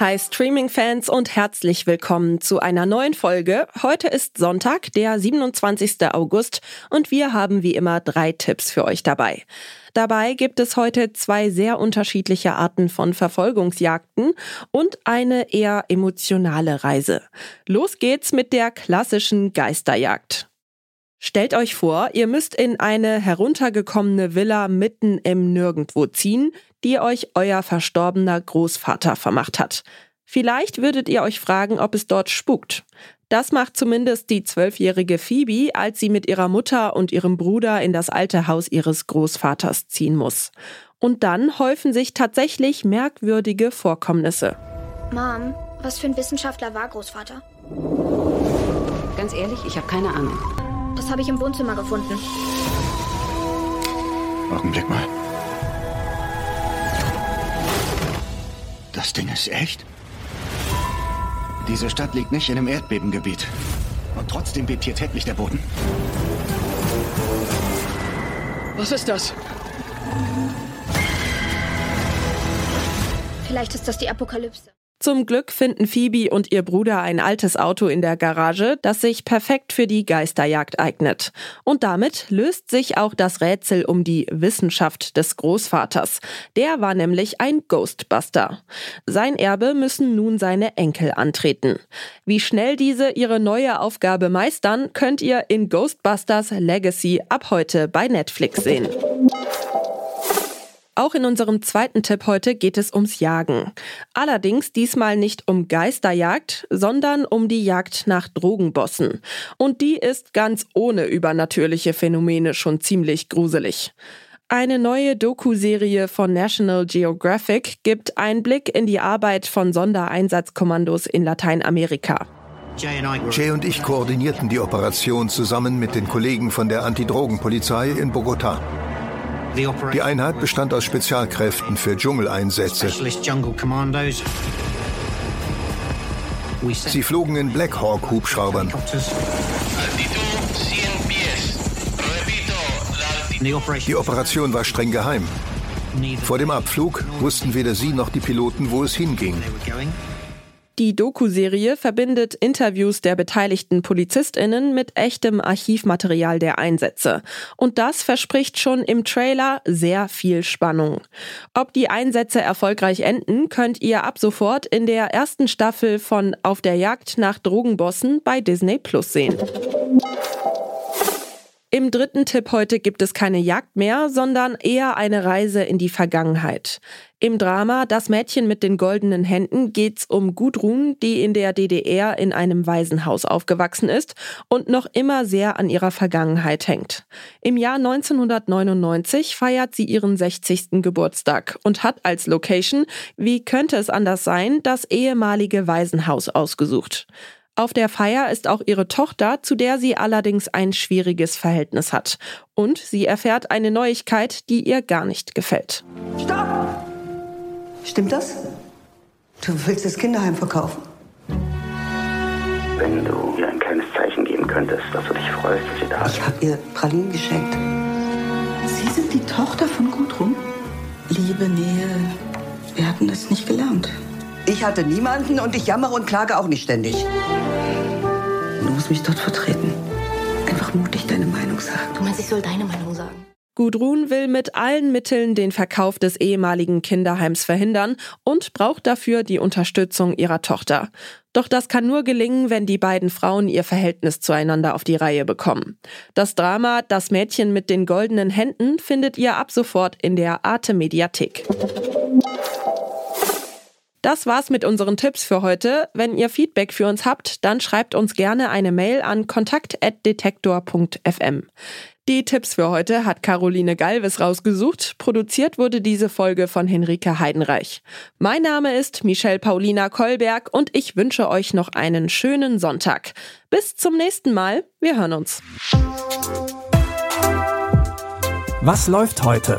Hi Streaming-Fans und herzlich willkommen zu einer neuen Folge. Heute ist Sonntag, der 27. August und wir haben wie immer drei Tipps für euch dabei. Dabei gibt es heute zwei sehr unterschiedliche Arten von Verfolgungsjagden und eine eher emotionale Reise. Los geht's mit der klassischen Geisterjagd. Stellt euch vor, ihr müsst in eine heruntergekommene Villa mitten im Nirgendwo ziehen, die euch euer verstorbener Großvater vermacht hat. Vielleicht würdet ihr euch fragen, ob es dort spukt. Das macht zumindest die zwölfjährige Phoebe, als sie mit ihrer Mutter und ihrem Bruder in das alte Haus ihres Großvaters ziehen muss. Und dann häufen sich tatsächlich merkwürdige Vorkommnisse. Mom, was für ein Wissenschaftler war Großvater? Ganz ehrlich, ich habe keine Ahnung. Das habe ich im Wohnzimmer gefunden. Augenblick mal. Das Ding ist echt? Diese Stadt liegt nicht in einem Erdbebengebiet. Und trotzdem bebt hier täglich der Boden. Was ist das? Vielleicht ist das die Apokalypse. Zum Glück finden Phoebe und ihr Bruder ein altes Auto in der Garage, das sich perfekt für die Geisterjagd eignet. Und damit löst sich auch das Rätsel um die Wissenschaft des Großvaters. Der war nämlich ein Ghostbuster. Sein Erbe müssen nun seine Enkel antreten. Wie schnell diese ihre neue Aufgabe meistern, könnt ihr in Ghostbusters Legacy ab heute bei Netflix sehen. Auch in unserem zweiten Tipp heute geht es ums Jagen. Allerdings diesmal nicht um Geisterjagd, sondern um die Jagd nach Drogenbossen. Und die ist ganz ohne übernatürliche Phänomene schon ziemlich gruselig. Eine neue Doku-Serie von National Geographic gibt Einblick in die Arbeit von Sondereinsatzkommandos in Lateinamerika. Jay und ich koordinierten die Operation zusammen mit den Kollegen von der Antidrogenpolizei in Bogotá. Die Einheit bestand aus Spezialkräften für Dschungeleinsätze. Sie flogen in Black Hawk Hubschraubern. Die Operation war streng geheim. Vor dem Abflug wussten weder sie noch die Piloten, wo es hinging. Die Doku-Serie verbindet Interviews der beteiligten PolizistInnen mit echtem Archivmaterial der Einsätze. Und das verspricht schon im Trailer sehr viel Spannung. Ob die Einsätze erfolgreich enden, könnt ihr ab sofort in der ersten Staffel von Auf der Jagd nach Drogenbossen bei Disney Plus sehen. Im dritten Tipp heute gibt es keine Jagd mehr, sondern eher eine Reise in die Vergangenheit. Im Drama Das Mädchen mit den goldenen Händen geht's um Gudrun, die in der DDR in einem Waisenhaus aufgewachsen ist und noch immer sehr an ihrer Vergangenheit hängt. Im Jahr 1999 feiert sie ihren 60. Geburtstag und hat als Location, wie könnte es anders sein, das ehemalige Waisenhaus ausgesucht. Auf der Feier ist auch ihre Tochter, zu der sie allerdings ein schwieriges Verhältnis hat. Und sie erfährt eine Neuigkeit, die ihr gar nicht gefällt. Stopp! Stimmt das? Du willst das Kinderheim verkaufen? Wenn du ihr ein kleines Zeichen geben könntest, dass du dich freust, dass sie da ist. Ich habe ihr Pralinen geschenkt. Sie sind die Tochter von Gudrun? Liebe, Nähe. Wir hatten das nicht gelernt. Ich hatte niemanden und ich jammere und klage auch nicht ständig. Du musst mich dort vertreten. Einfach mutig deine Meinung sagen. Du meinst, ich soll deine Meinung sagen? Gudrun will mit allen Mitteln den Verkauf des ehemaligen Kinderheims verhindern und braucht dafür die Unterstützung ihrer Tochter. Doch das kann nur gelingen, wenn die beiden Frauen ihr Verhältnis zueinander auf die Reihe bekommen. Das Drama Das Mädchen mit den goldenen Händen findet ihr ab sofort in der Arte Mediathek. Das war's mit unseren Tipps für heute. Wenn ihr Feedback für uns habt, dann schreibt uns gerne eine Mail an kontakt.detektor.fm. Die Tipps für heute hat Caroline Galvis rausgesucht. Produziert wurde diese Folge von Henrike Heidenreich. Mein Name ist Michelle Paulina Kolberg und ich wünsche euch noch einen schönen Sonntag. Bis zum nächsten Mal. Wir hören uns. Was läuft heute?